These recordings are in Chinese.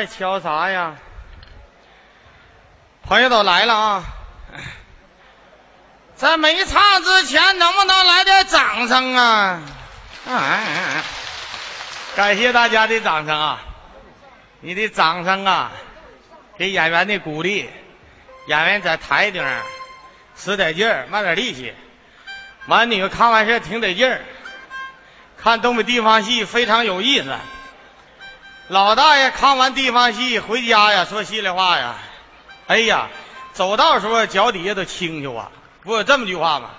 还瞧啥呀？朋友都来了啊！在没唱之前，能不能来点掌声啊？感谢大家的掌声啊！你的掌声啊，给演员的鼓励。演员在台顶使点劲儿，卖点力气。完女看完事挺得劲儿，看东北地方戏非常有意思。老大爷看完地方戏回家呀，说心里话呀，哎呀，走道时候脚底下都清秋啊，不有这么句话吗？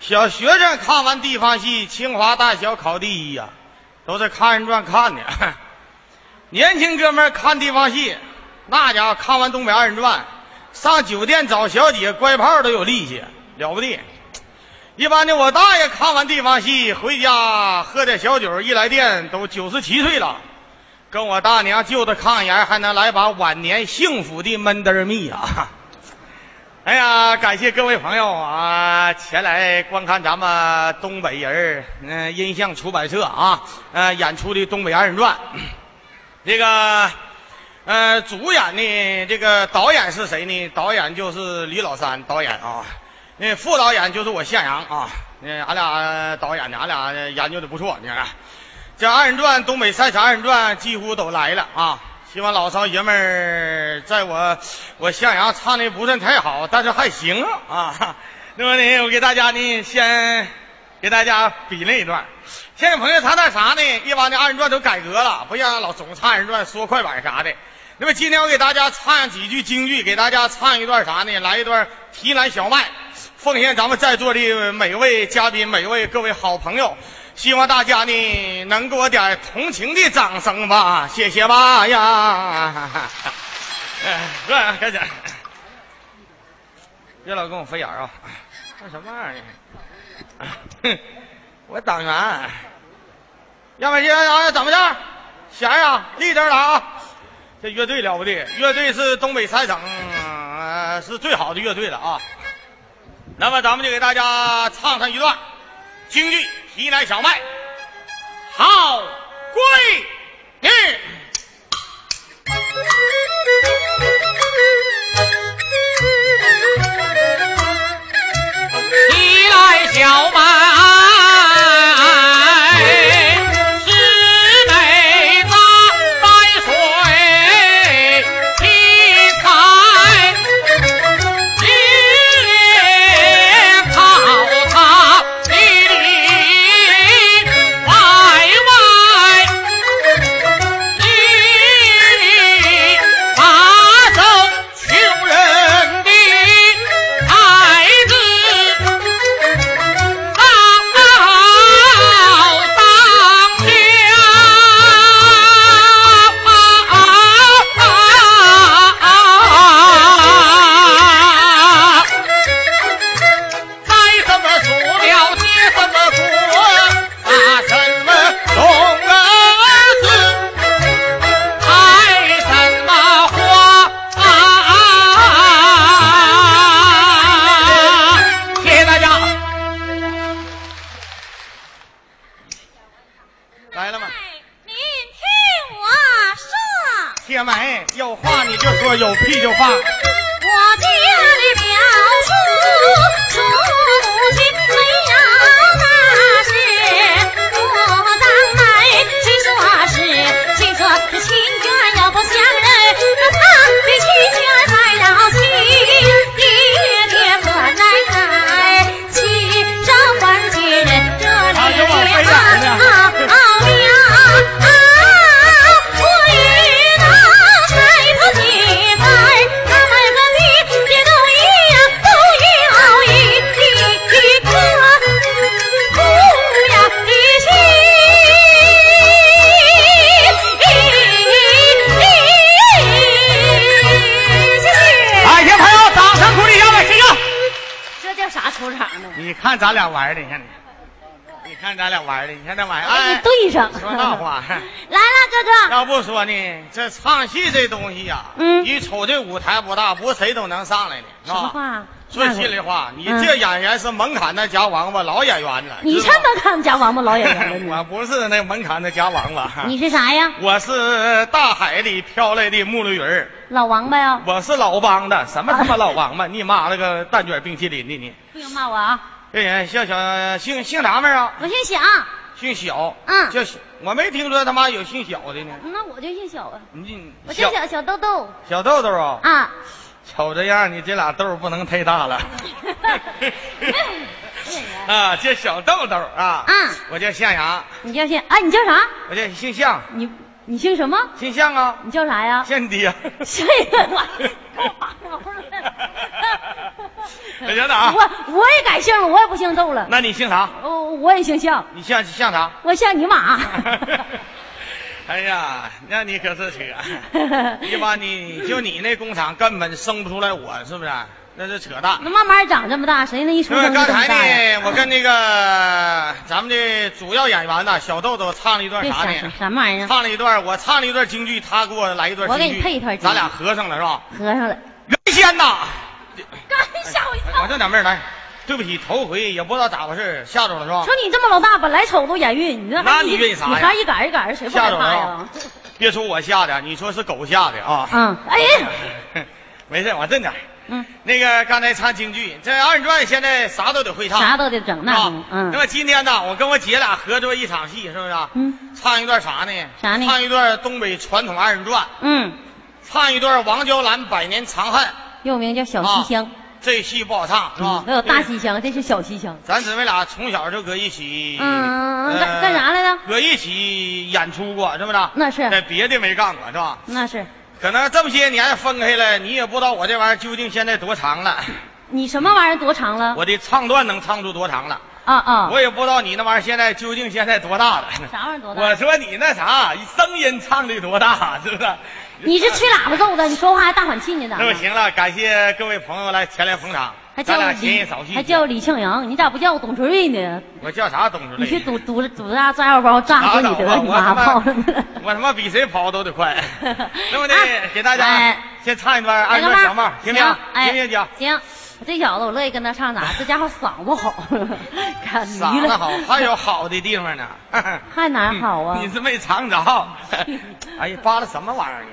小学生看完地方戏，清华大学考第一呀，都是看人传看的。年轻哥们看地方戏，那家伙看完东北二人转，上酒店找小姐乖炮都有力气，了不得。一般的我大爷看完地方戏回家喝点小酒，一来电都九十七岁了。跟我大娘就着炕沿，还能来把晚年幸福的闷得蜜啊！哎呀，感谢各位朋友啊，前来观看咱们东北人嗯音像出版社啊呃演出的《东北二人转》。这个呃主演呢，这个导演是谁呢？导演就是李老三导演啊，那副导演就是我向阳啊。那，俺俩导演，俺俩研究的不错，你看。这二人转，东北赛场二人转几乎都来了啊！希望老少爷们儿，在我我向阳唱的不算太好，但是还行啊。那么呢，我给大家呢，先给大家比那一段。现在朋友，他那啥呢？一般的二人转都改革了，不像老总唱二人转说快板啥的。那么今天我给大家唱几句京剧，给大家唱一段啥呢？来一段提篮小麦，奉献咱们在座的每位嘉宾、每位各位好朋友。希望大家呢能给我点同情的掌声吧，谢谢吧呀！哎，开始，别老跟我飞眼啊！干什么玩意儿？我党员，要不然怎么着？弦啊，立正了啊！这乐队了不得，乐队是东北三省是最好的乐队了啊！那么咱们就给大家唱上一段京剧。提来小麦，好闺女。玩的，你看你，你看咱俩玩的，你看这玩意哎，对上。说大话。来了，哥哥。要不说呢，这唱戏这东西呀，嗯你瞅这舞台不大，不是谁都能上来的，是吧？什么话？说心里话，你嗯这演员是门槛的夹王八，老演员了。你知道才能看夹王八老演员 我不是那门槛的夹王八，你？是啥呀？我是大海里飘来的木驴儿，老王八呀？我是老帮的，什么他妈老王八？你妈了个蛋卷冰淇淋的你！不用骂我啊！这人小小姓姓啥名啊？我姓小，姓小。嗯叫小，我没听说他妈有姓小的呢。那我就姓小啊。你我叫小小豆豆小豆豆啊，啊。瞅这样，你这俩豆儿不能太大了。啊，叫小豆豆啊。嗯我叫向阳，你叫姓啊，你叫啥？我叫姓向，你你姓什么？姓向啊，你叫啥呀？向 你爹。这个我给我拔毛我觉得啊我我也改姓了，我也不姓豆了。那你姓啥？哦，我也姓向，你像像啥？我像你妈。哎呀，那你可是扯，一 般你就你那工厂根本生不出来我，是不是？那是扯淡。那慢慢长这么大，谁能一出生刚才？呢，我跟那个咱们的主要演员呢，小豆豆唱了一段啥啥呢？什么玩意儿？唱了一段，我唱了一段京剧，他给我来一段我京剧，给你配一段咱俩合上了是吧？合上了，原先呐，刚吓我一我跳。这两妹儿来，对不起，头回也不知道咋回事，吓着了是吧瞅？你这么老大，本来瞅都眼晕，你这那你晕啥呀你还一杆一杆的，谁不害吓着了怕呀？别说我吓的，你说是狗吓的啊？嗯，哎呀，没事，我正点儿。嗯，那个刚才唱京剧，这二人转现在啥都得会唱，啥都得整，那啊嗯那么今天呢，我跟我姐俩合作一场戏，是不是啊？嗯唱一段啥呢？啥呢唱一段东北传统二人转，嗯，唱一段王娇兰百年长恨。又名叫小西厢，这戏不好唱，是吧嗯？还有大西厢，这是小西厢。咱姊妹俩从小就搁一起，嗯干啥来着搁一起演出过，是不是？那是在别的没干过，是吧？那是可能这么些年分开了，你也不知道我这玩意儿究竟现在多长了，你什么玩意儿多长了？我的唱段能唱出多长了，啊啊，我也不知道你那玩意儿现在究竟现在多大了。啥玩意儿多大？我说你那啥，声音唱的多大，是不是？你是吹喇叭奏的，你说话还大喘气呢？那不行了，感谢各位朋友来前来捧场，还叫李庆阳，你咋不叫我董存瑞呢？我叫啥董瑞你去累？堵堵堵大炸药包炸死你得了，你妈炮了！我他妈比谁跑都得快。那么呢啊，给大家哎先唱一段二来个帽人转小帽，行不行？哎，行不行，姐？行，这小子我乐意跟他唱啥？这家伙嗓子好，看迷了。嗓子好，还有好的地方呢。还哪好啊你是没尝着。哎呀，扒拉什么玩意儿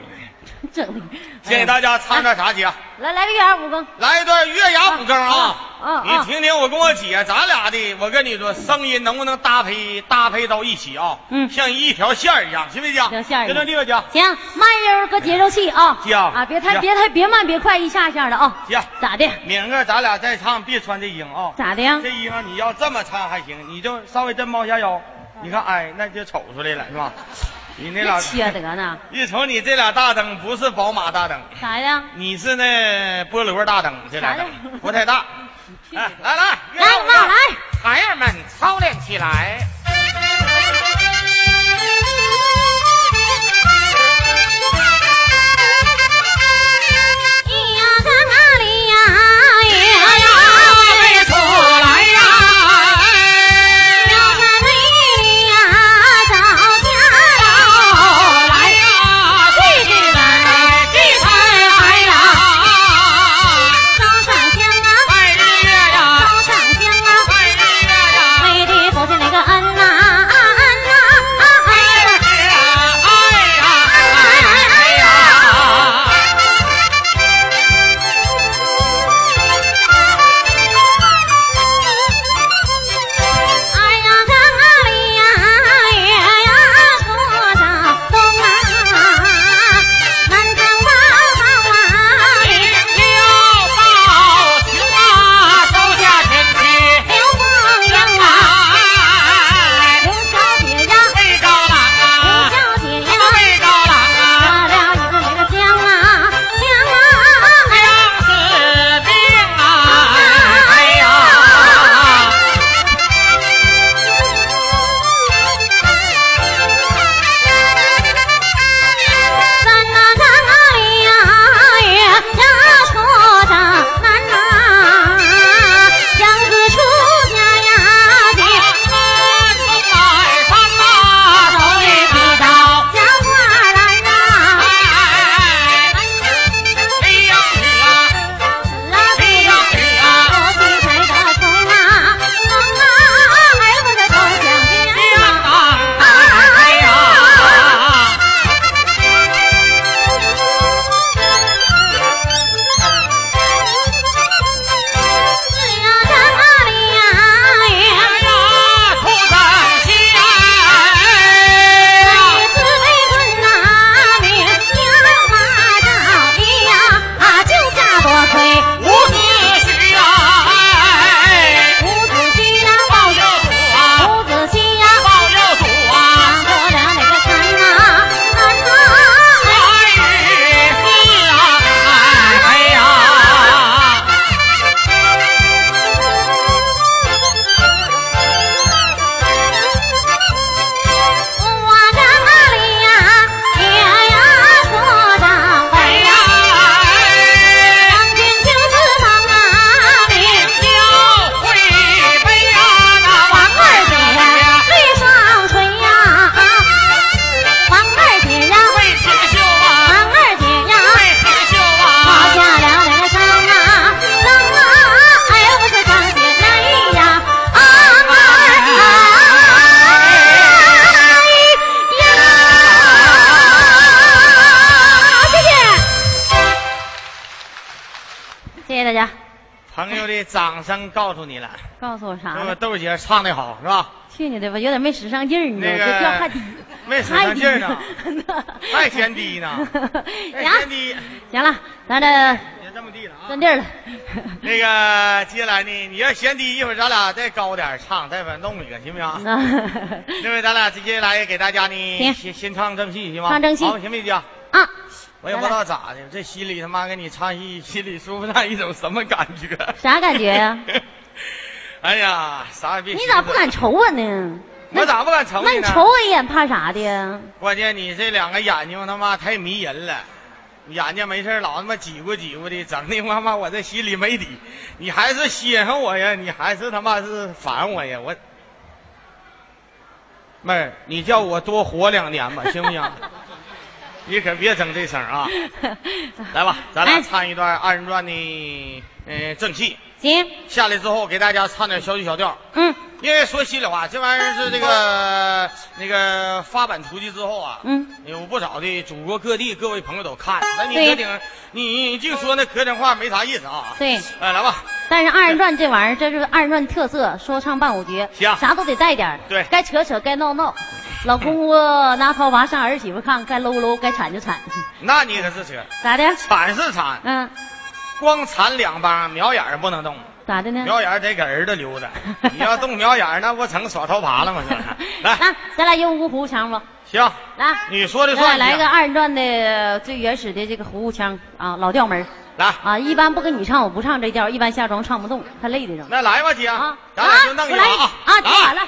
你？整的。先给大家唱段啥姐？来来个月牙五更，来一段月牙舞更啊！啊你听听我跟我姐咱俩的，我跟你说，声音能不能搭配搭配到一起啊？嗯像一条线一样，行不行？一条线儿一样就这地方姐。行，慢悠搁节奏器啊。姐啊，别太别太别慢别快，一下一下的啊。姐，咋的？明个咱俩再唱，别穿这衣裳啊。咋的呀？这衣裳你要这么穿还行，你就稍微这么往下腰，你看，哎，那就瞅出来了，是吧？你那俩缺德呢？一瞅你这俩大灯不是宝马大灯，啥呀？你是那菠萝大灯，这俩灯不太大。哎，来来，来来来，孩儿们操练起来。的掌声告诉你了，告诉我啥？豆姐唱的好是吧？去你的吧，有点没使上劲儿，你那个这调太低，没使上劲儿呢 还嫌低呢嫌低行了，咱这别这么地了啊。断地了。那个接下来呢，你要嫌低，一会儿咱俩再高点唱，再把弄一个，行不行？因为咱俩接下来给大家呢先先唱正戏，行吗？唱正戏好，行不行？啊，我也不知道咋的，这心里他妈跟你唱戏，心里舒服上一种什么感觉？啥感觉呀？哎呀，啥也别。你咋不敢？瞅我呢？我咋不敢瞅那你你呢？瞅我一眼，怕啥的呀？关键你这两个眼睛他妈太迷人了，眼睛没事老他妈挤咕挤咕的，整的他妈我这心里没底。你还是稀罕我呀？你还是他妈是烦我呀？我妹儿，你叫我多活两年吧，行不行？你可别整这声啊！来吧，咱俩哎唱一段二人转的呃正戏，行，下来之后给大家唱点小曲小调。嗯因为说心里话，这玩意儿是这个那个发版出去之后啊，嗯，有不少的祖国各地各位朋友都看。那你对可顶，你净说那磕碜话没啥意思啊。对。哎，来吧，但是二人转这玩意儿，这是二人转特色，说唱伴舞绝，行啥都得带点儿对该扯扯，该闹闹。老公公拿掏把上儿媳妇看，该搂搂，该铲就铲，那你可是扯，咋的？铲是铲，嗯，光铲两帮，瞄眼儿不能动，咋的呢？瞄眼儿得给儿子留着。你要动瞄眼儿，那不成耍头爬了吗？这 来，来，咱俩用五胡腔吧。行，来，你说的算。来个二人转的最原始的这个胡胡腔啊，老调门儿来，啊。一般不跟你唱，我不唱这调，一般下庄唱不动，太累的着。那来吧，姐，啊，咱俩就弄一把我来啊，听来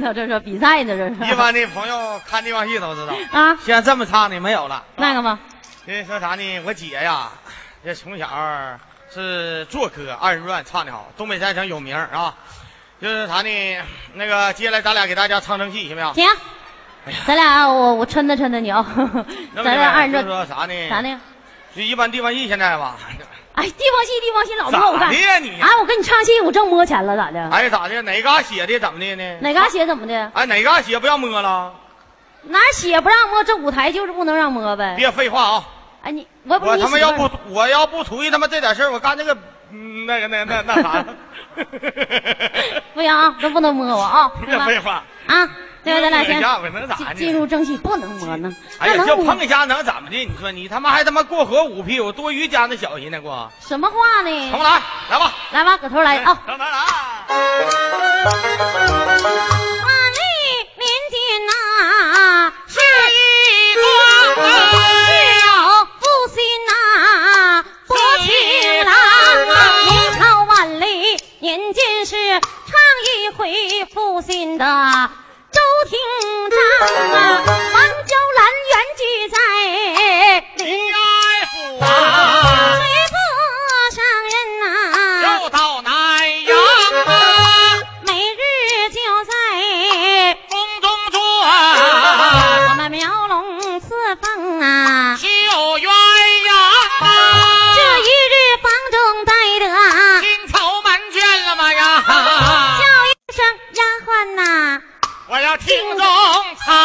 这是比赛呢，这是。一般的朋友看地方戏都知道，啊，现在这么唱的没有了。那个吗？因为说啥呢？我姐呀，这从小是做歌，二人转唱的好，东北三省有名儿啊。就是啥呢？那个接下来咱俩给大家唱唱戏，行不行？行，咱俩我我抻着抻着你啊，那咱俩二人转说啥呢？啥？呢？就一般地方戏现在吧，哎，地方戏地方戏老不好看。咋的呀你哎，我跟你唱戏，我挣摸钱了，咋的？哎咋的？哪嘎写的怎么的呢？哪嘎写怎么的？哎哪嘎写不让摸了？哪写不让摸？这舞台就是不能让摸呗。别废话啊！哎，你我不是我你他妈要不我要不图一他妈这点事儿，我干这个嗯那个那那那啥？不行啊，都不能摸我啊！别废话，啊，对不对？那这行家伙能咋进？进入正戏，不能磨呢，哎呀，那能摸就碰一下能怎么的？你说你他妈还他妈过河五屁股，多余加那小心呢过。什么话呢重呢？来，来吧，来吧，搁头来啊！重来来。万间呐，是一个叫负心呐，多情郎。明朝万历年间是唱一回负心的周廷章啊，王娇兰原居在临爱府啊，我要听中唱，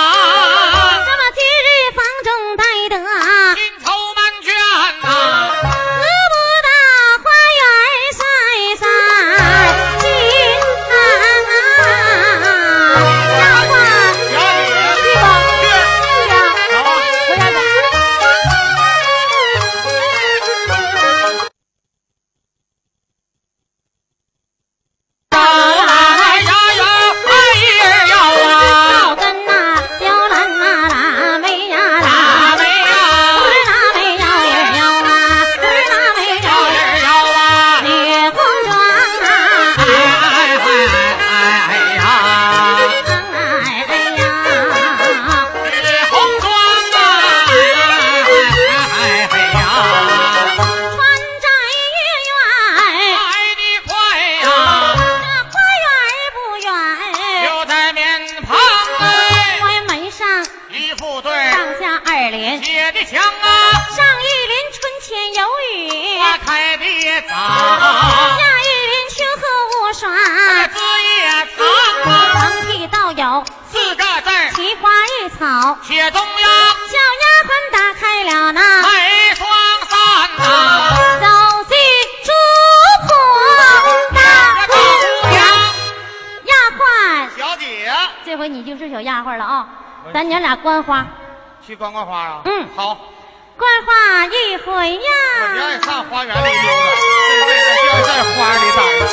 副对上下二联，写的强啊，上一联春前有雨，花开的早，下一联秋荷无霜，枝叶长啊，横批倒有四个字儿奇花异草。写中央小丫鬟打开了那梅双扇呐，走进主仆大姑娘，丫鬟，小姐，这回你就是小丫鬟了啊！咱娘俩观花，去观观花啊？嗯好，观花一回我呀。愿意上花园里溜达，这辈子就要在花里待着。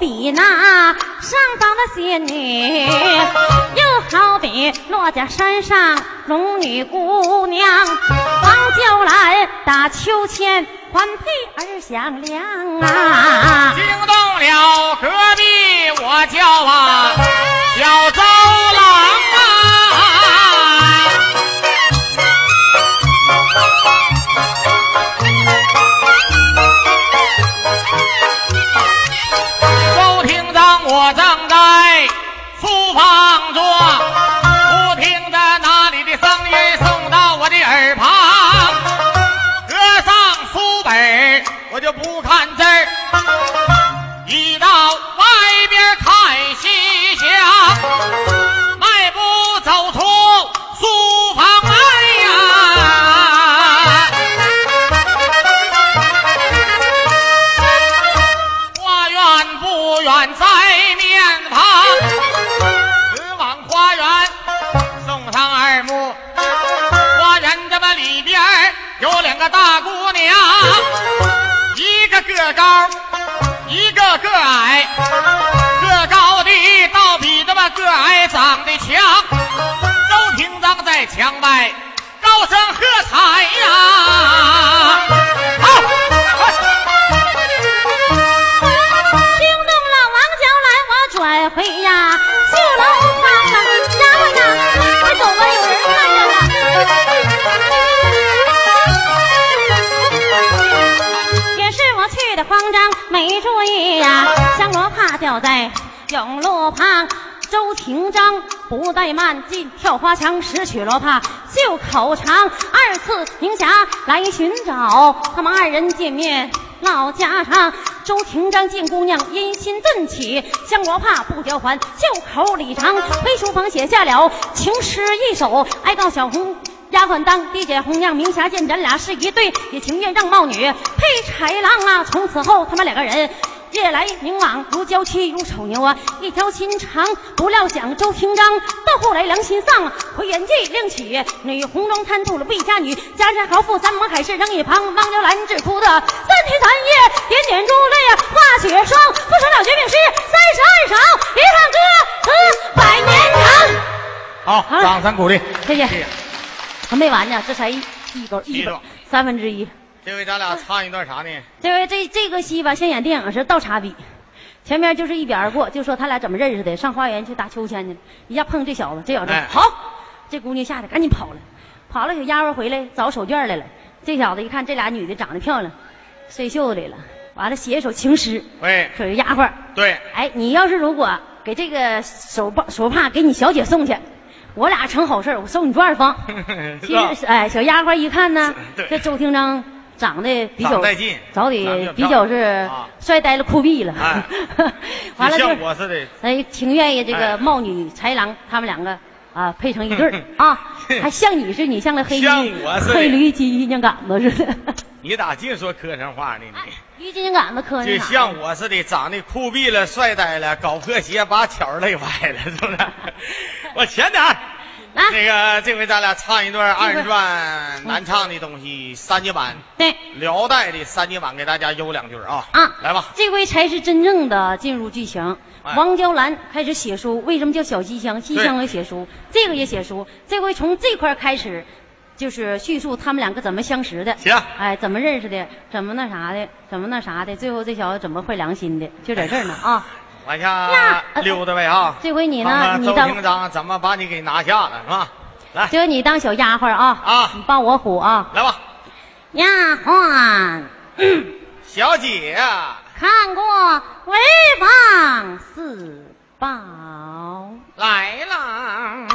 比那上房的仙女，又好比落家山上龙女姑娘。王娇兰打秋千，环佩儿响亮啊。惊动了隔壁我叫啊小张我正在书房坐，在甬路旁。周廷章不怠慢，进跳花墙，拾取罗帕，袖口长。二次明霞来寻找，他们二人见面唠家常。周廷章见姑娘，阴心顿起，将罗帕不交还，袖口里长。回书房写下了情诗一首，哀告小红。丫鬟当地姐红娘，明霞见咱俩是一对，也情愿让貌女配豺狼啊！从此后，他们两个人夜来明往，如娇妻如丑牛啊，一条心肠。不料想周廷章到后来良心丧，回原计另娶女红妆贪图了魏家女，家山豪富三盟海誓扔一旁，汪娇兰只哭的三天三夜，点点珠泪啊，化雪霜，不成了绝命诗三十二首，一唱歌词百年长。好，好掌声鼓励。谢谢。还没完呢，这才一一本一本三分之一。这回咱俩唱一段啥呢？这回这这个戏吧，像演电影似的，倒插笔。前面就是一笔而过，就说他俩怎么认识的，上花园去打秋千去了，一下碰这小子，这小子、哎。好，这姑娘吓得赶紧跑了，跑了小丫鬟回来找手绢来了，这这小子一看这俩女的长得漂亮，睡袖子里了，完了写一首情诗，喂，可是丫鬟，对，哎，你要是如果给这个手帕手帕给你小姐送去，我俩成好事我收你多少方？其实，哎，小丫鬟一看呢，这周厅章长得比较带劲长长得得比较是啊帅呆了酷毙了哎，完了就就像我似的，哎，挺愿意这哎个貌女豺狼他们两个啊配成一对儿啊，还像你似的你像个黑像驴我似的黑驴犄角杆子似的，你咋净说磕碜话呢？你驴犄角杆子磕碜就像我似的，长得酷毙了，帅呆了，搞破鞋把巧累歪了，是不是？我前点儿来那个这回咱俩唱一段二人转难唱的东西，三节版对。辽代的三节版，给大家悠两句啊。啊，来吧。这回才是真正的进入剧情。哎王娇兰开始写书，为什么叫小西厢？西厢也写书，这个也写书。这回从这块开始，就是叙述他们两个怎么相识的，行，哎，怎么认识的，怎么那啥的，怎么那啥的，最后这小子怎么坏良心的，就在这儿呢啊。往那下呃溜达呗啊。这回你呢你当厅长怎么把你给拿下了，是吧？来，就你当小丫鬟啊，啊你帮我唬啊，来吧，丫鬟。小姐。看过潍坊四宝。来啦！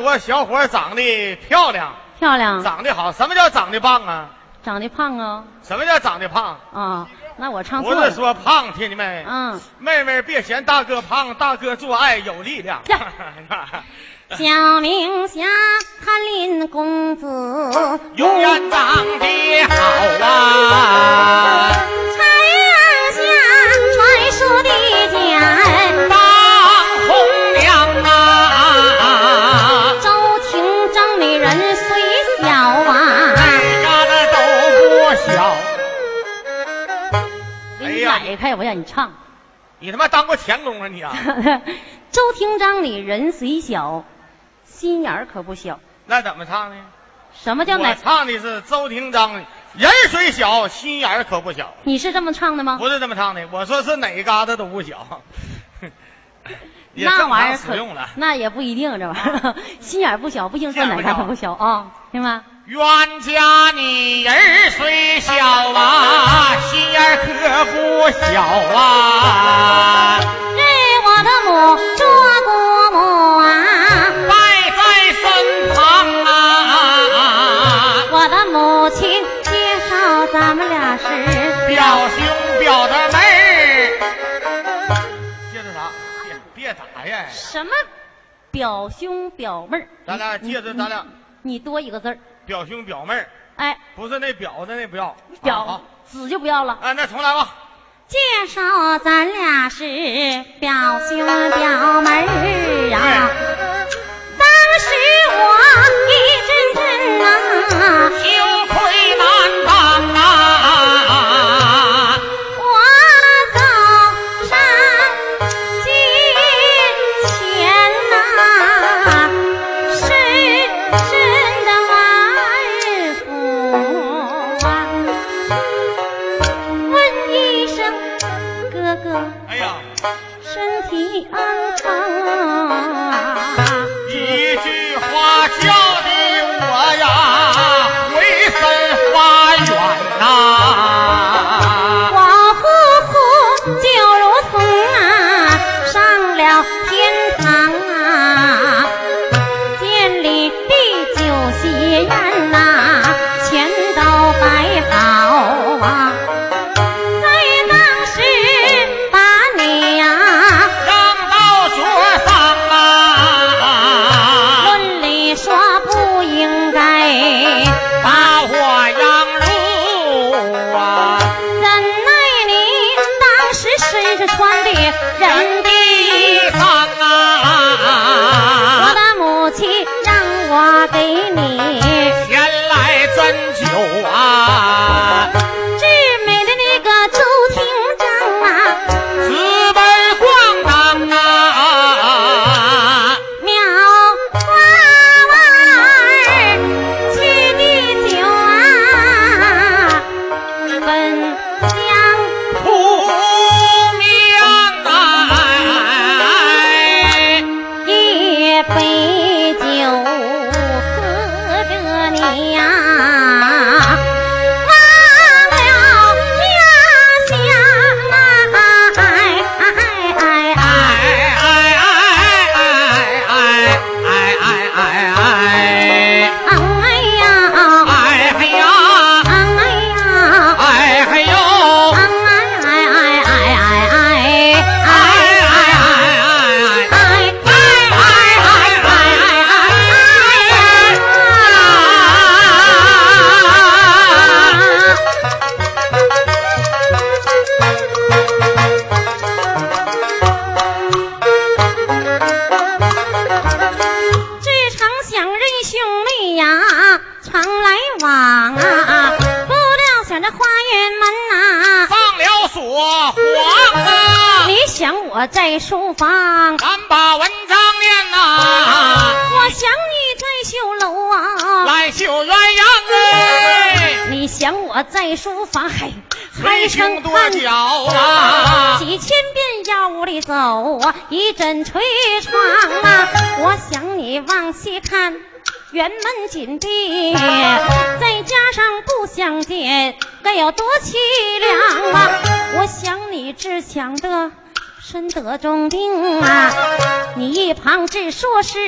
我小伙长得漂亮漂亮。长得好什么叫长得棒啊？长得胖啊什么叫长得胖？啊那我唱不是说胖听见没嗯。妹妹别嫌大哥胖大哥做爱有力量小明霞潘林公子永远长得好啊。摆开，我让你唱。你他妈当过钳工啊你啊？周廷章，你人虽小，心眼儿可不小。那怎么唱呢？什么叫哪？唱的是周廷章，人虽小，心眼儿可不小。你是这么唱的吗？不是这么唱的，我说是哪旮瘩都不小。也 那正玩意儿可用了。那也不一定，这玩意儿心眼儿不小，不一定说哪嘎达不小啊，行吗？冤家你儿虽小啊，心眼儿可不小啊。认我的母做姑母啊，带在身旁啊，我的母亲介绍咱们俩是表兄表的妹儿。接着啥？别别打呀！什么表兄表妹儿？咱俩你接着咱俩你你多一个字儿，表兄表妹儿，哎，不是那表的那不要。表啊子就不要了。啊，那重来吧。介绍咱俩是表兄表妹儿啊，当时我一阵阵呐、房，咱把文章念呐，我想你在绣楼啊，来绣鸳鸯哎，你想我在书房，嘿，飞还生行多脚啊！几千遍要屋里走啊，一阵捶床啊，我想你往西看。辕门紧闭，再加上不相见，该有多凄凉啊！我想你只想得身得重病啊，你一旁只说是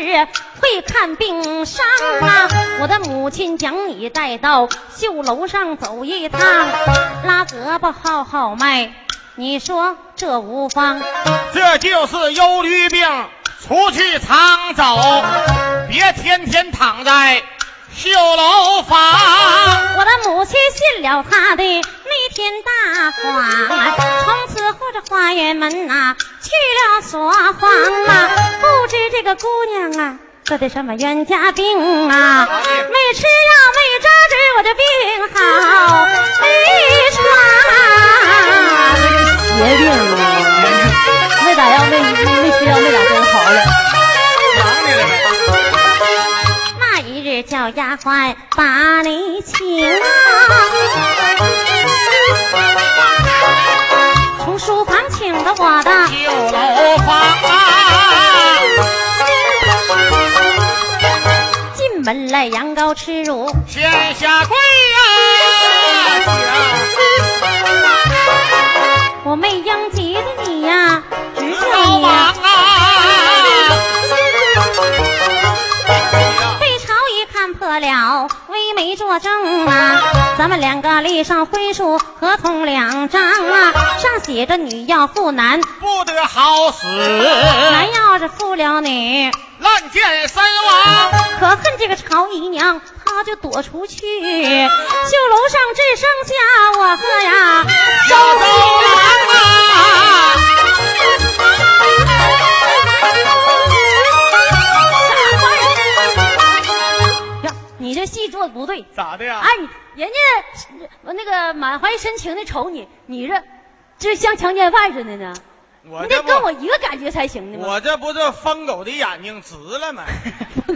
会看病伤啊。我的母亲将你带到绣楼上走一趟，拉胳膊号号脉，你说这无妨？这就是忧虑病，出去常走，别天天躺在绣楼房。我的母亲信了他的逆天大谎，从此护着花园门呐、去了锁房啊。不知这个姑娘啊，得的什么冤家病啊？没吃药，没扎针，我的病好没传。邪病啊！没打药，没没吃药，没打针，好了。快把你请啊！从书房请的我的旧楼房啊，进门来羊羔吃乳，先下跪呀、我没应急的你呀，只请叫老王你了，微媒作证啊，咱们两个立上婚书合同两张啊，上写着女要负男，不得好死，男要是负了女，乱箭身亡。可恨这个曹姨娘，她就躲出去，绣楼上只剩下我和呀小周郎啊，你这戏做的不对。咋的呀？哎，你人家那个满怀深情的瞅你，你这这像强奸犯似的呢。你这不跟我一个感觉才行呢吗？我这不是疯狗的眼睛直了吗？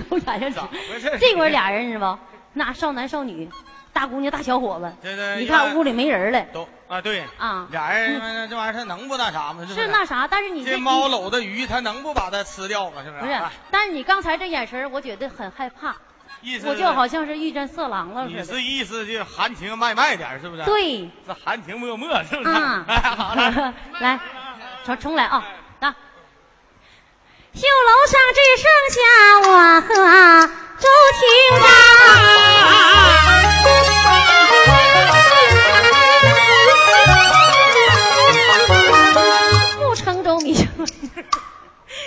这会儿俩人是不？那少男少女，大姑娘大小伙子，你看屋里没人了都啊对啊俩人这玩意儿他能不那啥吗？是不是那啥，但是你这猫搂着鱼，它能不把它吃掉吗？是不是？不是啊，但是你刚才这眼神，我觉得很害怕，意思我就好像是遇见色狼了你似的。是意思就含情脉脉点儿是不是？，对，这含情脉脉是不是？啊 哎，好了，来，重重来啊，啊。绣楼上只剩下我和周厅长。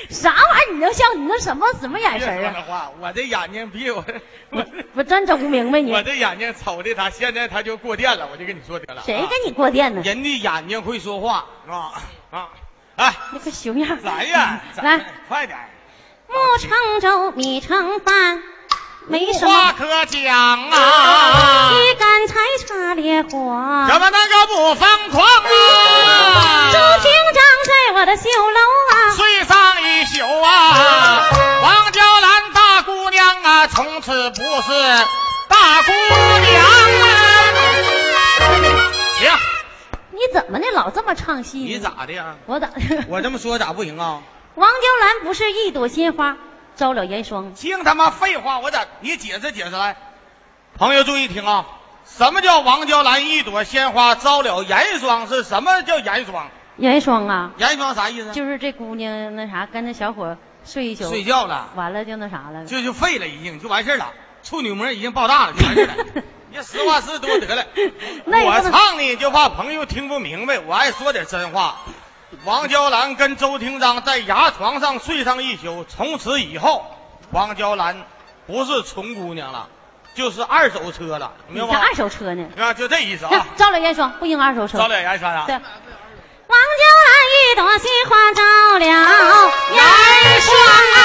啥玩意儿？你能像你那什么什么眼神啊？话，我这眼睛比我我我真整不明白你我，这眼睛瞅的他，现在他就过电了，我就跟你说得了。谁啊跟你过电呢？人的眼睛会说话啊啊！哎，那个熊样。来呀，来，快点儿！木成舟，米成饭，没什么。话可讲啊，一干柴插烈火。怎么能够不疯狂啊？周厅长在我的绣楼此不是大姑娘啊。行，你怎么的老这么唱戏？你咋的呀？我咋？我这么说咋不行啊？王娇兰不是一朵鲜花招了严霜，净他妈废话，我咋？你解释解释来。朋友注意听啊，什么叫王娇兰一朵鲜花招了严霜？是什么叫严霜？严霜啊，严霜啥意思？就是这姑娘那啥，跟那小伙睡一宿，睡觉了，完了就那啥了。就就废了，已经就完事儿了。处女膜已经爆炸了，就完事儿了。你实话实说得了。我唱呢，就怕朋友听不明白，我爱说点真话。王娇兰跟周廷章在牙床上睡上一宿，从此以后，王娇兰不是纯姑娘了，就是二手车了，明白吗？二手车呢？啊，就这意思啊。招了严霜，不应二手车。招了严霜啊对。。王娇兰一朵鲜花照了严霜啊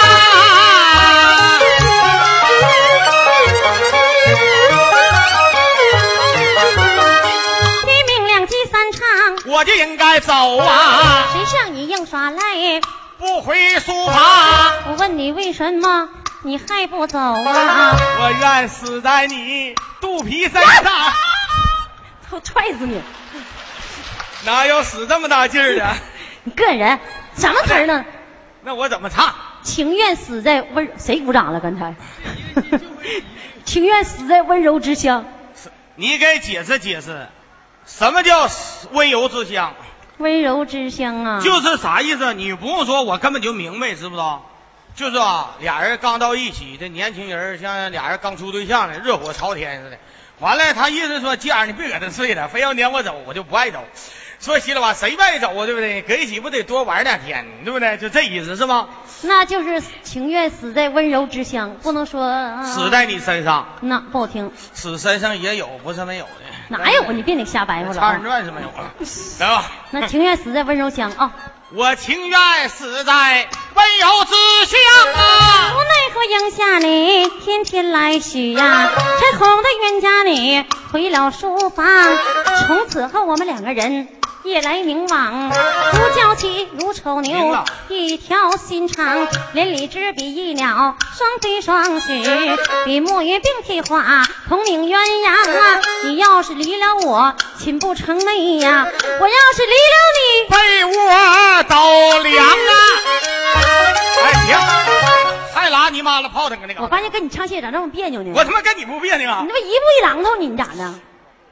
天明两鸡三唱，我就应该走啊，谁像你硬耍赖？不回书房。我问你为什么你还不走啊？我愿死在你肚皮身上，我踹死你！哪有使这么大劲儿的？你个人什么词儿呢？那我怎么唱？情愿死在温，谁鼓掌了？刚才，情愿死在温柔之乡。你给解释解释，什么叫温柔之乡？温柔之乡啊，就是啥意思？你不用说，我根本就明白，知不知道？就是啊，俩人刚到一起，这年轻人像俩人刚处对象呢，热火朝天似的。完了，他意思说，这样你别搁这睡了，非要撵我走，我就不爱走。说稀了吧，谁愿意走啊？对不对？搁一起不得多玩两天，对不对？就这意思是吗？那就是情愿死在温柔之乡，不能说、啊、死在你身上，那不好听，死身上也有，不是没有的。哪有啊？你别得瞎白话了、二人啊。传是没有了，来吧。那情愿死在温柔乡啊，我情愿死在温柔之乡啊！无奈何应下你天天来许呀，才哄得冤家你回了书房，从此后我们两个人夜来明往，不娇妻如丑牛，一条心肠，连理枝比翼鸟，双飞双许，比木鱼并蒂花，同命鸳鸯啊！你要是离了我，寝不成寐呀！我要是离了你，被窝都凉啊！哎，停！还拉你妈了炮仗啊！那个，我发现跟你唱戏咋这么别扭呢？我他妈跟你不别扭啊你！他妈一步一榔头呢？你咋的？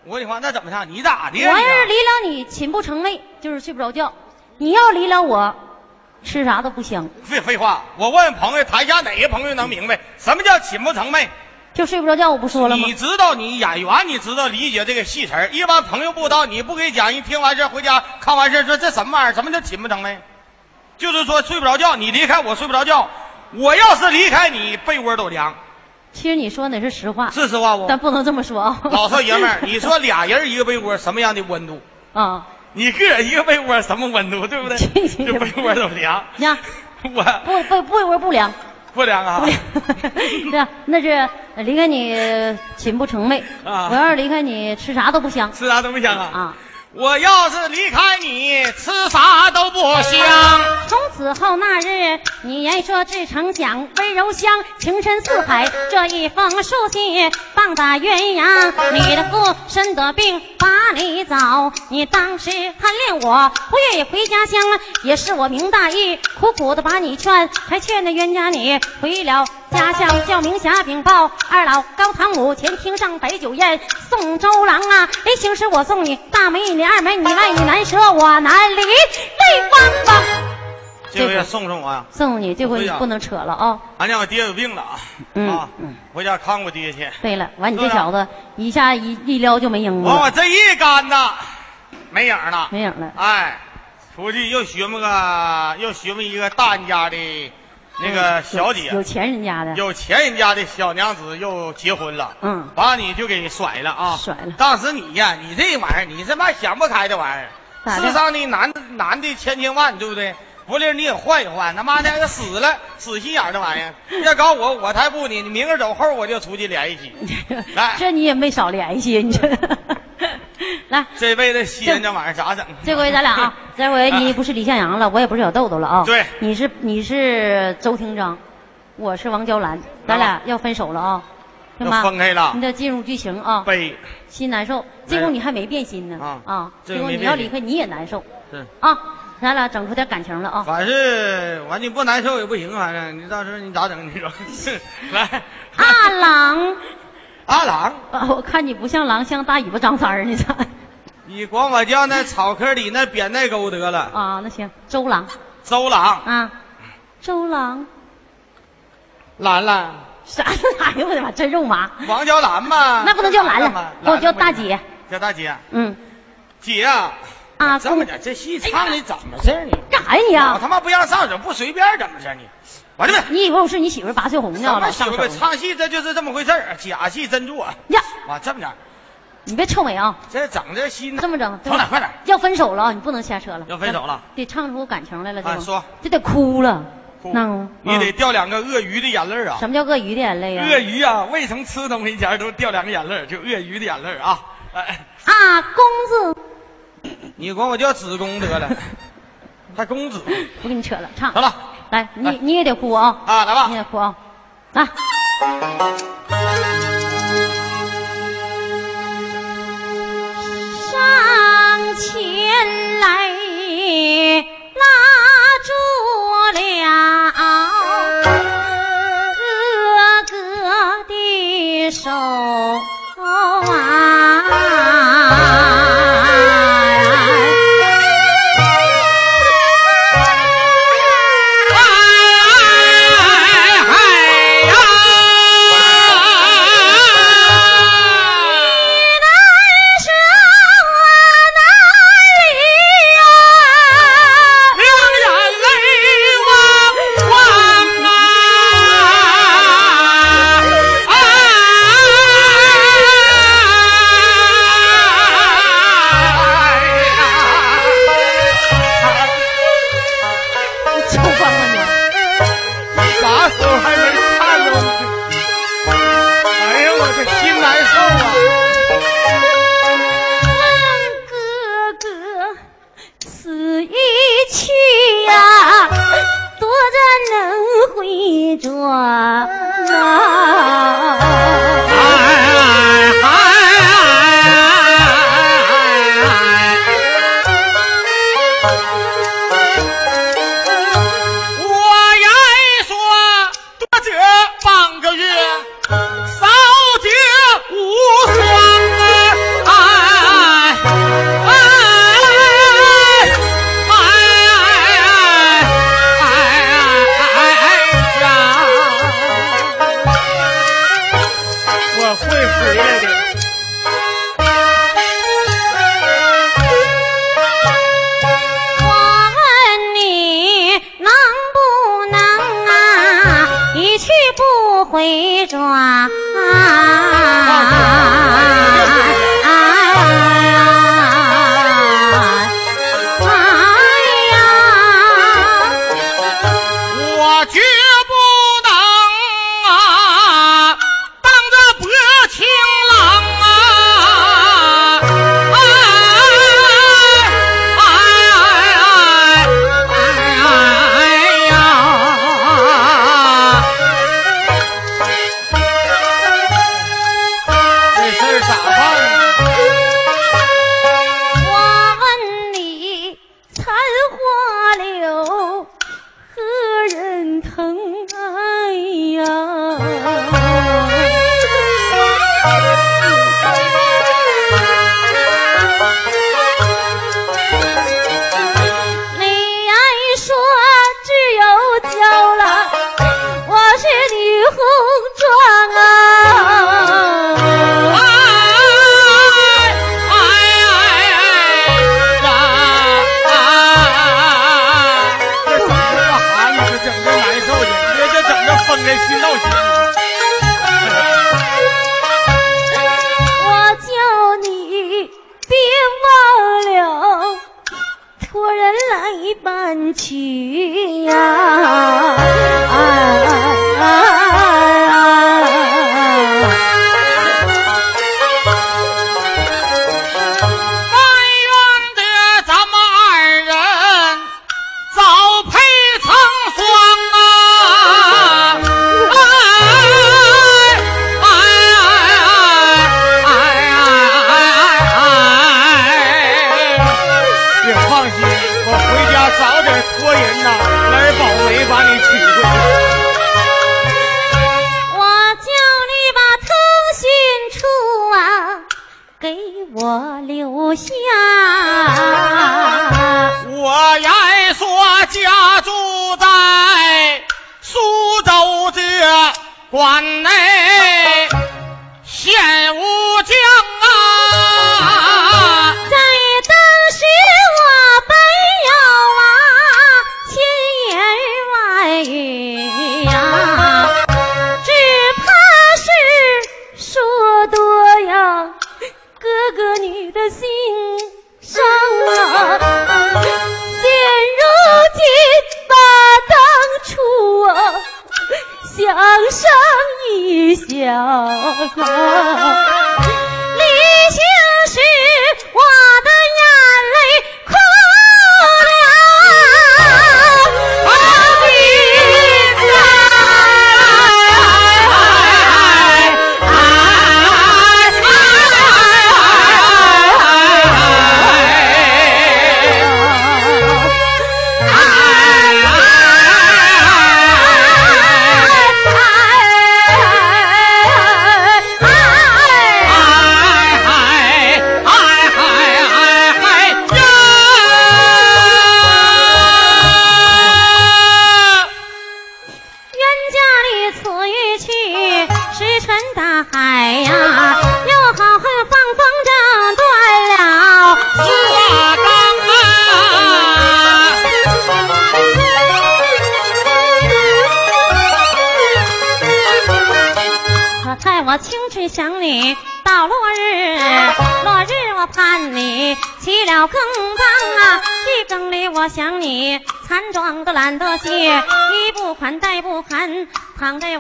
我跟你说，那怎么唱？你咋的我要是离了你，寝不成寐，就是睡不着觉；你要离了我，吃啥都不香，废废话，我问朋友，台下哪个朋友能明白什么叫寝不成寐？就睡不着觉。我不说了吗你？知道，你演员你知道理解这个戏词儿，一般朋友不知道，你不给讲，一听完事儿回家看完事儿说这什么玩意儿？什么叫寝不成寐？就是说睡不着觉，你离开我睡不着觉，我要是离开你，被窝都凉，其实你说的是实话，是实话不？但不能这么说啊。老少爷们儿，你说俩人一个被窝，什么样的温度？啊，你个人一个被窝什么温度，对不对？这这被窝都凉。你看我不不不一会儿不凉，不凉啊不！凉，对啊，那是离开你寝不成寐。啊我要是离开你，吃啥都不香吃啥都不香啊！啊。我要是离开你，吃啥都不香。从此后那日，你言说至诚讲，温柔乡，情深似海。这一封书信，棒打鸳鸯。你的父身得病，把你找。你当时贪恋我，不愿意回家乡，也是我明大义，苦苦的把你劝，才劝的冤家你回了家乡。叫明霞禀报二老高堂母前厅上摆酒宴，送周郎啊，临行时我送你大美女二美女外你难舍我难离，泪汪汪。这回送送我呀！送送你，这回你不能扯了啊！俺家我爹有病了啊！嗯啊嗯，回家看我爹去。对了，完你这小子一下一一撩就没影子了，完我这一干呐，没影了。没影了。哎，出去又寻摸个，又寻摸一个大人家的那个小姐，有钱人家的，有钱人家的小娘子又结婚了，嗯把你就给甩了啊！甩了当时你呀，你这玩意儿，你他妈想不开的玩意儿。世上的男男的千千万，对不对？不灵你也换一换，他妈的死了，死心眼儿这玩意儿。要搞我，我才不呢！你明儿走后我就出去联系去。来这你也没少联系，你这。来，这辈子吸烟这玩意儿咋整？这回咱俩啊，这回你不是李向阳了，我也不是小豆豆了啊。对你是你是周廷章，我是王娇兰，咱俩要分手了啊，听吗？要分开了你得进入剧情啊。悲心难受，这功你还没变心呢啊啊！这这功个没变心你要离开你也难受是。啊！咱俩整出点感情了啊！反正完你不难受也不行，反正你到时候你咋整？你说 来，阿郎，阿郎，啊我看你不像狼，像大尾巴张三儿，你咋？你管我叫那草坑里那扁带沟得了。啊，那行，周郎周郎，啊，周郎，兰兰，啥？哎呦我的妈，真肉麻！王娇兰嘛？那不能叫兰兰嘛了，给我叫大姐。叫大姐。嗯，姐啊，啊这么的，这戏唱的怎么事儿呢？干啥呀你我啊？他妈不让上怎么，不随便怎么事儿呢？我这么你以为我是你媳妇儿拔翠红呢？媳妇儿唱戏这就是这么回事儿，假戏真做。呀！哇，这么点儿，你别臭美啊！这整这心？这么整，快点快点，要分手了啊！你不能瞎扯了。要分手了，得唱出感情来了。这个啊说，这得哭了。哭那嗯你得掉两个鳄鱼的眼泪啊！什么叫鳄鱼的眼泪啊？鳄鱼啊，未曾吃东西前都掉两个眼泪，就鳄鱼的眼泪啊！哎，啊，公子，你管我叫子宫得了，还公子？不跟你扯了，唱来，你来你也得哭啊！啊，来吧你，也哭啊！来。上前来拉住了哥哥的手啊！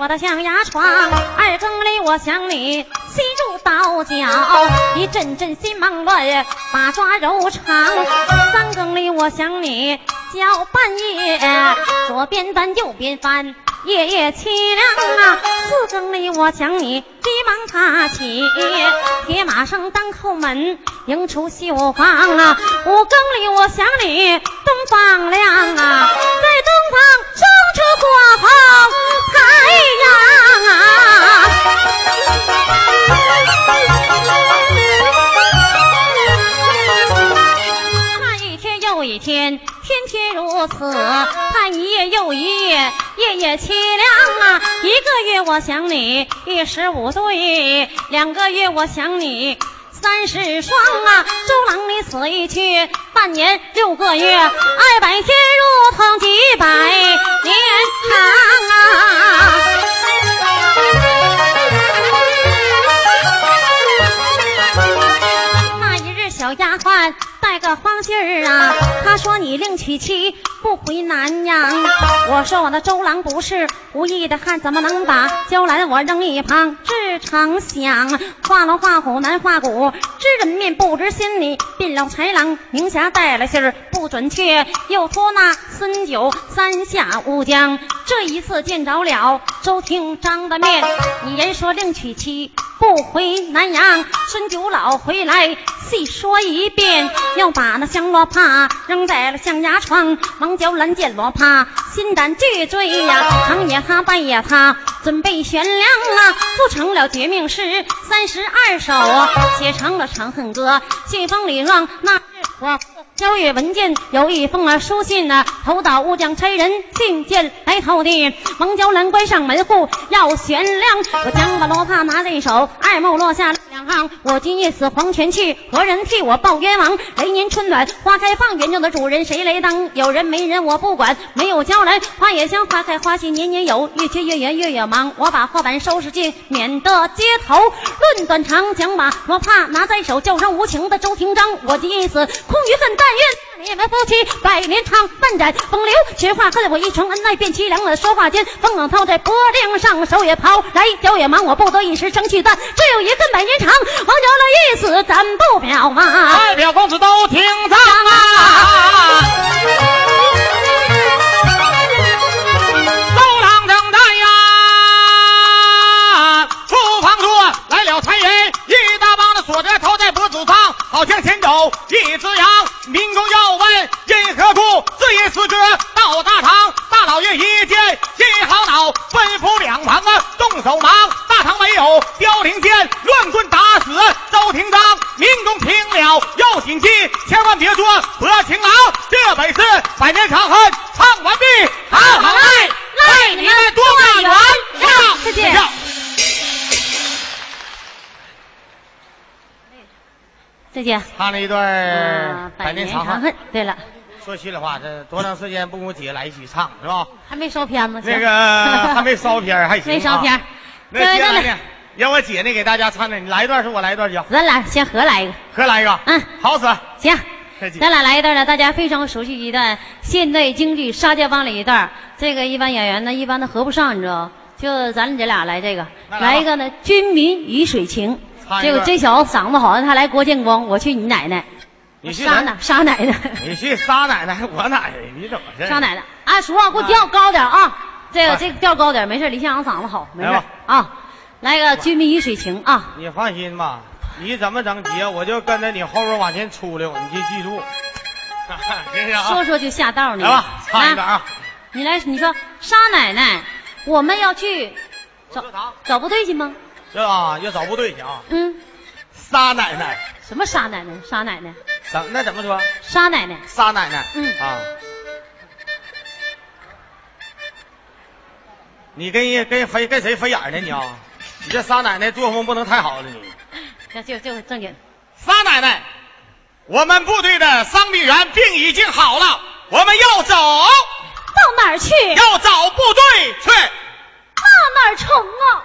的象牙床，二更里我想你心如刀绞，一阵阵心忙乱，把抓柔肠。三更里我想你叫半夜，左边翻右边翻，夜夜凄凉啊。四更里我想你急忙爬起，铁马上当后门迎出绣房啊。五更里我想你东方亮啊，在东方升出火红太阳。啊天，如此；盼一夜又一夜，夜夜凄凉啊！一个月我想你一十五对，两个月我想你三十双啊！周郎你死一去，半年六个月，二百天如同几百年长啊！个黄信儿啊，他说你另娶妻不回南阳。我说我的周郎不是无意的汉，怎么能把娇兰我扔一旁？志成想画龙画虎难画骨，知人面不知心里。变了豺狼明霞带了信儿不准确，又托那孙九三下乌江。这一次见着了周廷章的面，你人说另娶妻不回南阳，孙九老回来细说一遍，要把那香罗帕扔在了象牙床。王娇兰见罗帕，心胆俱坠呀，长也他，半也他，准备悬梁啊，做成了绝命诗三十二首，写成了《长恨歌》，信封里装那我。交月文件有一封啊书信呐、投到乌江差人信件来投递。蒙娇兰关上门户要悬梁，我将把罗帕拿在手，二目落下两行。我今夜死黄泉去，何人替我报冤枉？来年春暖花开放，园中的主人谁来当？有人没人我不管，没有娇兰花也香，花开花谢年年有，越缺越圆月月忙。我把货板收拾尽，免得街头论短长，将把罗帕拿在手，叫声无情的周廷章。我今夜死空余恨，愿你们夫妻百年长，半盏风流。实话恨我一床恩爱变凄凉了。说话间，风冷套在脖领上，手也抛来，脚也忙，我不得一时生气但，只有一恨百年长。王家乐一死，咱不表嘛。代表公子都听账啊！好像牵走一只羊。民工要问因何故，自言辞之到大堂。大老爷一见心好恼，吩咐两旁啊动手忙。大堂没有凋零剑，乱棍打死周廷章。民工听了要谨记，千万别说薄情郎。这本是百年长恨唱完毕，好好来，来你们多个圆上，谢谢再见。唱了一段啊《百年长恨》。对了，说心里话，这多长时间不跟我姐来一起唱是吧？还没烧片子。那个 还没烧片还行啊没烧片儿。那接下来呢，让我姐呢给大家唱的，你来一段是我来一段行？咱俩先合来一个。合来一个。嗯，好使。行咱俩来一段呢，大家非常熟悉一段现代京剧《沙家浜》里一段，这个一般演员呢一般都合不上，你知道？就咱姐俩来这个，来来一个呢《军民鱼水情这个这小子嗓子好，他来郭建光，我去你奶奶，你去杀奶杀奶奶，你去杀奶奶，我奶奶，你怎么这？杀奶奶。啊，叔啊，给我调高点啊，这个哎这个调高点，没事，李向阳嗓子好，没事啊。来个《军民鱼水情》啊，你放心吧，你怎么整姐，我就跟着你后边往前出溜，你就记住。说说就下道呢。来吧，唱一段啊。你来，你说杀奶奶，我们要去找找部队去吗？这啊，要找部队去啊，嗯，沙奶奶，什么沙奶奶？沙奶奶？怎那怎么说？沙奶奶？沙奶奶。嗯啊。你跟人跟飞跟谁飞眼呢你啊？你这沙奶奶作风不能太好了你。这就就正经。沙奶奶，我们部队的伤病员病已经好了，我们要走，到哪儿去？要找部队去。到哪儿成啊？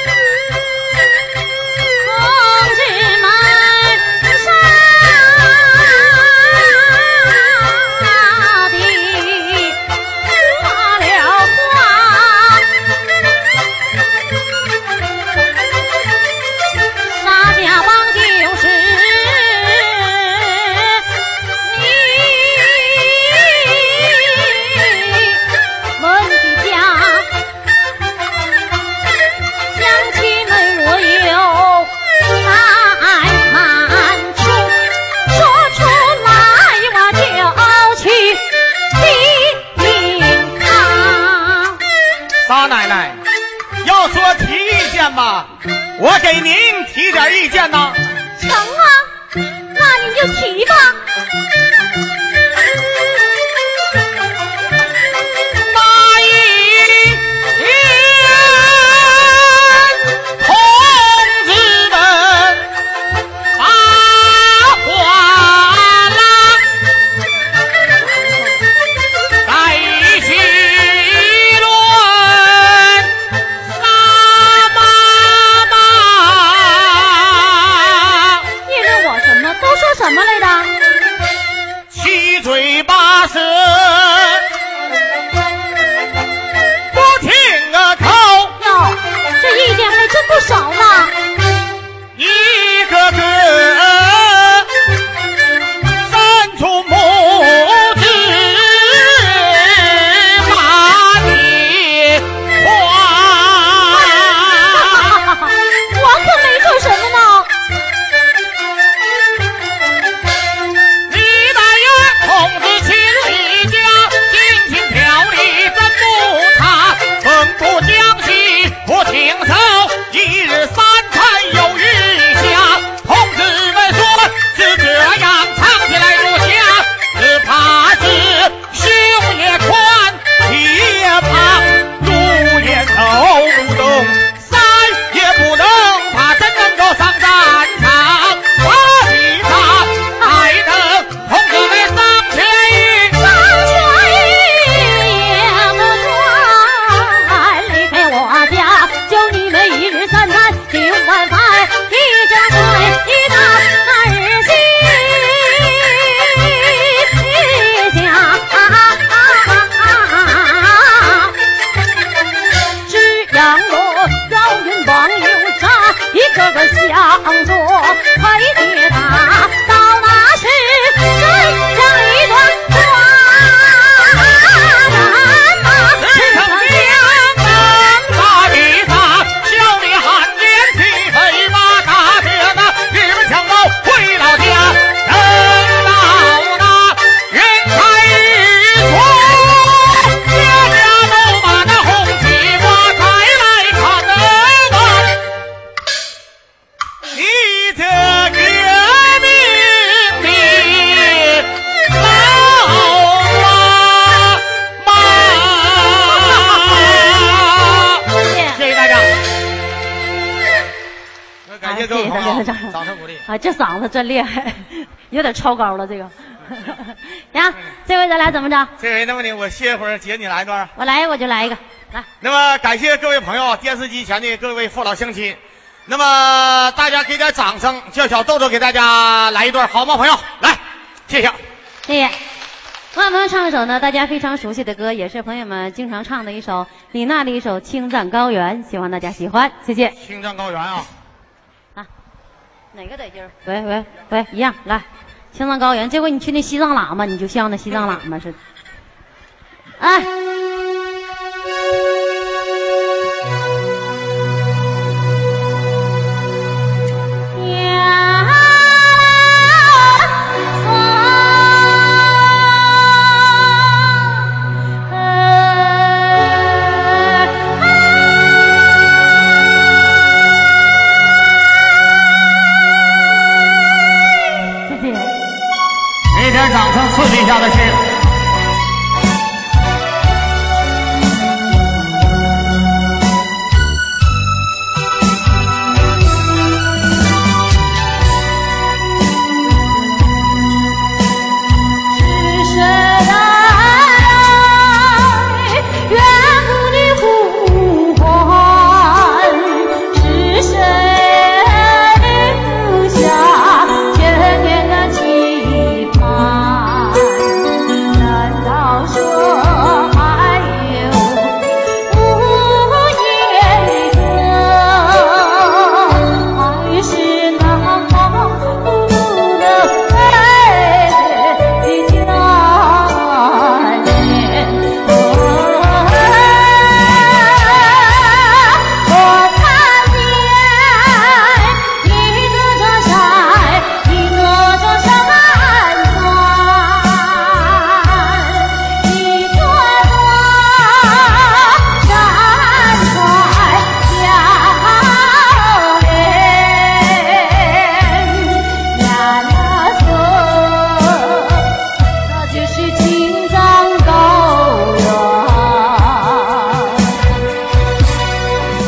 我给您提点意见呐。成啊，那你就提吧。真厉害，有点超高了这个。行，这回咱俩怎么着？这回那么的，我歇一会儿，姐你来一段。我来我就来一个，来。那么感谢各位朋友，电视机前的各位父老乡亲。那么大家给点掌声，叫小豆豆给大家来一段好吗？朋友，来，谢谢。谢谢。我们唱一首呢，大家非常熟悉的歌，也是朋友们经常唱的一首李娜的一首《青藏高原》，希望大家喜欢，谢谢。青藏高原啊，啊，哪个得劲儿？喂喂喂，一样来。青藏高原，这回你去那西藏喇嘛，你就像那西藏喇嘛似的。哎。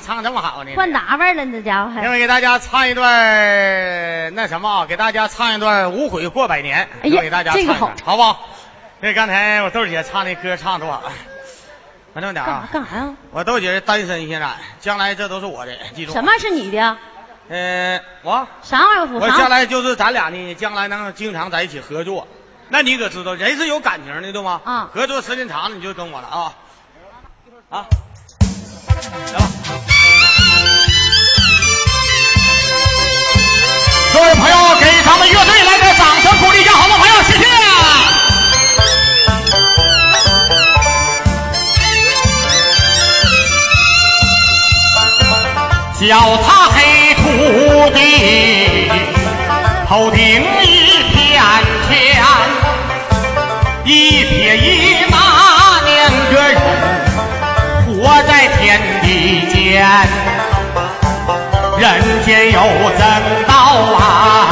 唱这么好呢？换打扮了，你这家伙还。因为给大家唱一段那什么啊，给大家唱一段《无悔过百年》，哎呀我给大家唱一好好不好？因为刚才我豆姐唱那歌唱多好，反正点干啥啊，干啥呀？我豆姐是单身现在，将来这都是我的，记住。什？么是你的？呃，我啥玩意儿？我将？来就是咱俩呢，将来能经常在一起合作。那你可知道，人是有感情的，对吗？啊合作时间长了，你就跟我了啊。啊，来吧。各位朋友，给咱们乐队来点掌声鼓励一下，好吗？朋友，谢谢。脚踏黑土地，头顶人间有正道啊，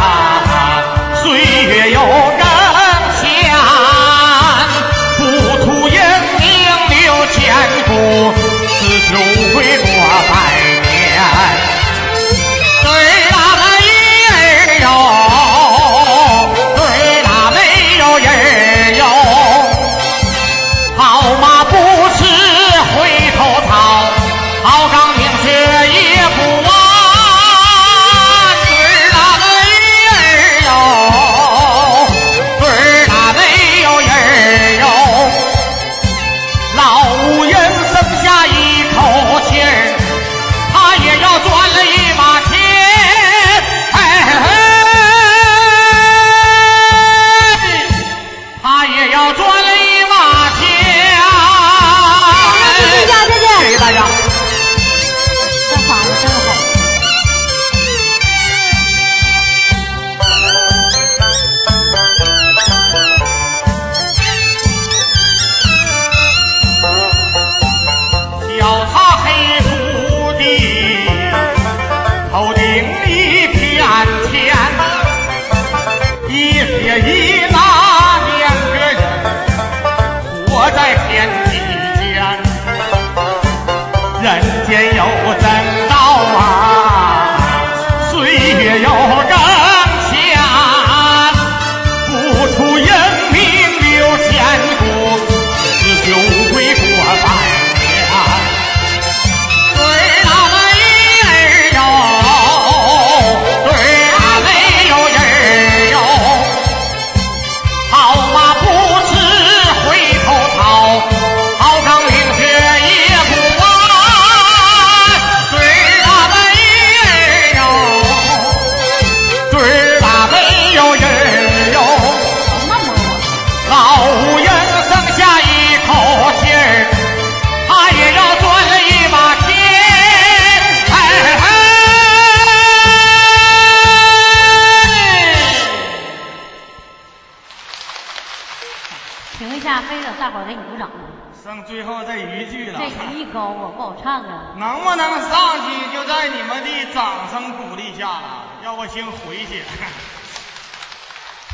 掌声鼓励下了，要不先回去。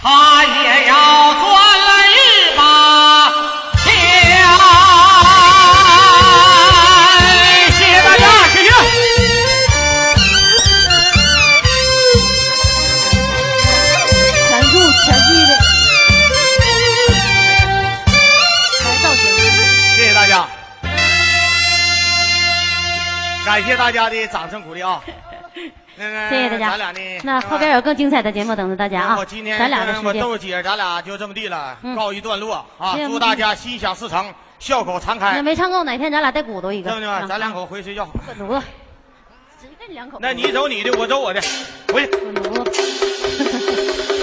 他也要钻感谢大家的掌声鼓励啊！那个谢谢大家。咱俩呢？那后边有更精彩的节目等着大家啊！我今天咱俩的我。豆姐，咱俩就这么地了，嗯告一段落啊！祝大家心想事成，笑口常开那。没唱够，哪天咱俩再鼓捣一个。这么的吧，啊咱两口回去睡觉。滚犊子！谁跟你两口？那你走你的，我走我的，回去。滚犊子！